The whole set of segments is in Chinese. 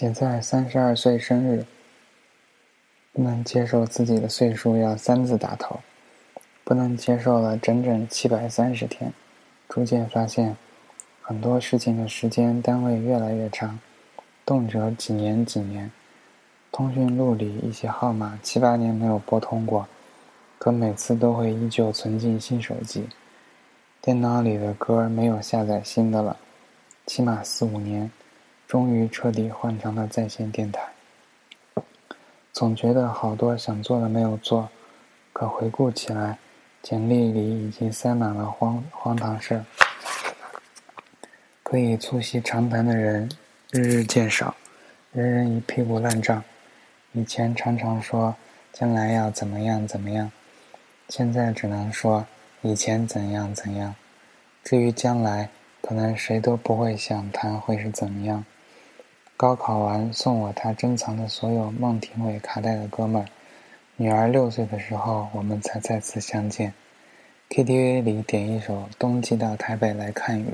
现在三十二岁生日，不能接受自己的岁数要三字打头，不能接受了整整七百三十天，逐渐发现很多事情的时间单位越来越长，动辄几年几年。通讯录里一些号码七八年没有拨通过，可每次都会依旧存进新手机。电脑里的歌没有下载新的了，起码四五年。终于彻底换成了在线电台。总觉得好多想做的没有做，可回顾起来，简历里已经塞满了荒荒唐事。可以促膝长谈的人日日渐少，人人一屁股烂账。以前常常说将来要怎么样怎么样，现在只能说以前怎样怎样。至于将来，可能谁都不会想谈会是怎么样。高考完送我他珍藏的所有孟庭苇卡带的哥们儿，女儿六岁的时候我们才再次相见。KTV 里点一首《冬季到台北来看雨》，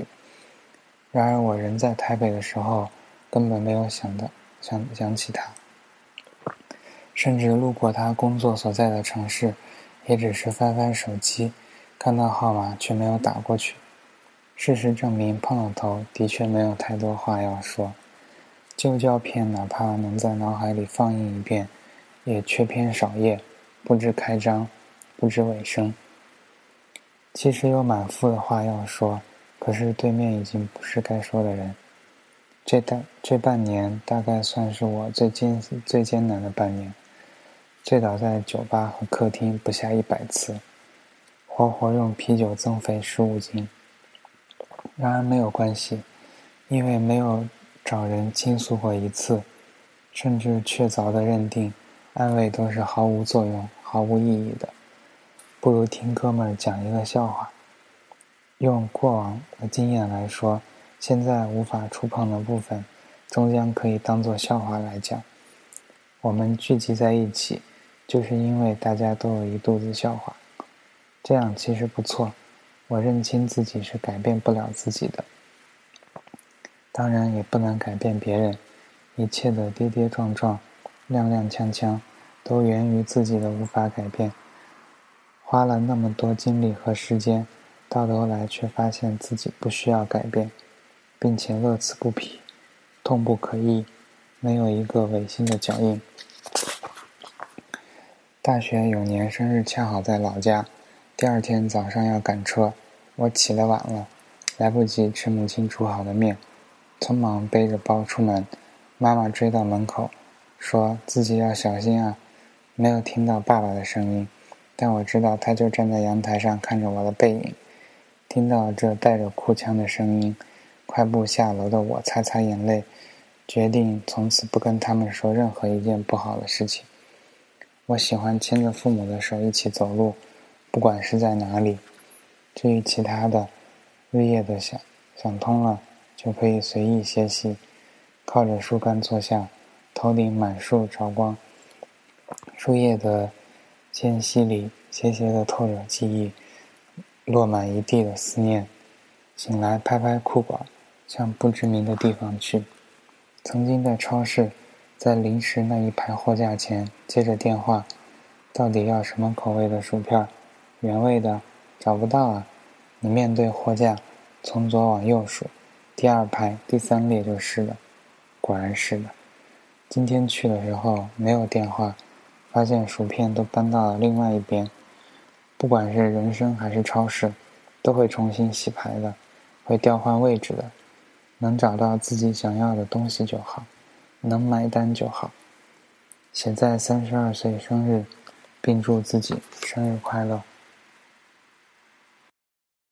然而我人在台北的时候根本没有想到想想起他，甚至路过他工作所在的城市，也只是翻翻手机，看到号码却没有打过去。事实证明，碰了头的确没有太多话要说。旧胶片哪怕能在脑海里放映一遍，也缺篇少页，不知开张，不知尾声。其实有满腹的话要说，可是对面已经不是该说的人。这大这半年大概算是我最艰最艰难的半年，醉倒在酒吧和客厅不下一百次，活活用啤酒增肥十五斤。然而没有关系，因为没有。找人倾诉过一次，甚至确凿的认定，安慰都是毫无作用、毫无意义的，不如听哥们儿讲一个笑话。用过往的经验来说，现在无法触碰的部分，终将可以当做笑话来讲。我们聚集在一起，就是因为大家都有一肚子笑话。这样其实不错。我认清自己是改变不了自己的。当然也不能改变别人，一切的跌跌撞撞、踉踉跄跄，都源于自己的无法改变。花了那么多精力和时间，到头来却发现自己不需要改变，并且乐此不疲，痛不可抑，没有一个违心的脚印。大学有年生日恰好在老家，第二天早上要赶车，我起得晚了，来不及吃母亲煮好的面。匆忙背着包出门，妈妈追到门口，说自己要小心啊。没有听到爸爸的声音，但我知道他就站在阳台上看着我的背影。听到这带着哭腔的声音，快步下楼的我擦擦眼泪，决定从此不跟他们说任何一件不好的事情。我喜欢牵着父母的手一起走路，不管是在哪里。至于其他的，日夜的想，想通了。就可以随意歇息，靠着树干坐下，头顶满树朝光，树叶的间隙里斜斜的透着记忆，落满一地的思念。醒来拍拍裤管，向不知名的地方去。曾经在超市，在零食那一排货架前接着电话，到底要什么口味的薯片？原味的？找不到啊！你面对货架，从左往右数。第二排第三列就是了，果然是的。今天去的时候没有电话，发现薯片都搬到了另外一边。不管是人生还是超市，都会重新洗牌的，会调换位置的。能找到自己想要的东西就好，能买单就好。写在三十二岁生日，并祝自己生日快乐。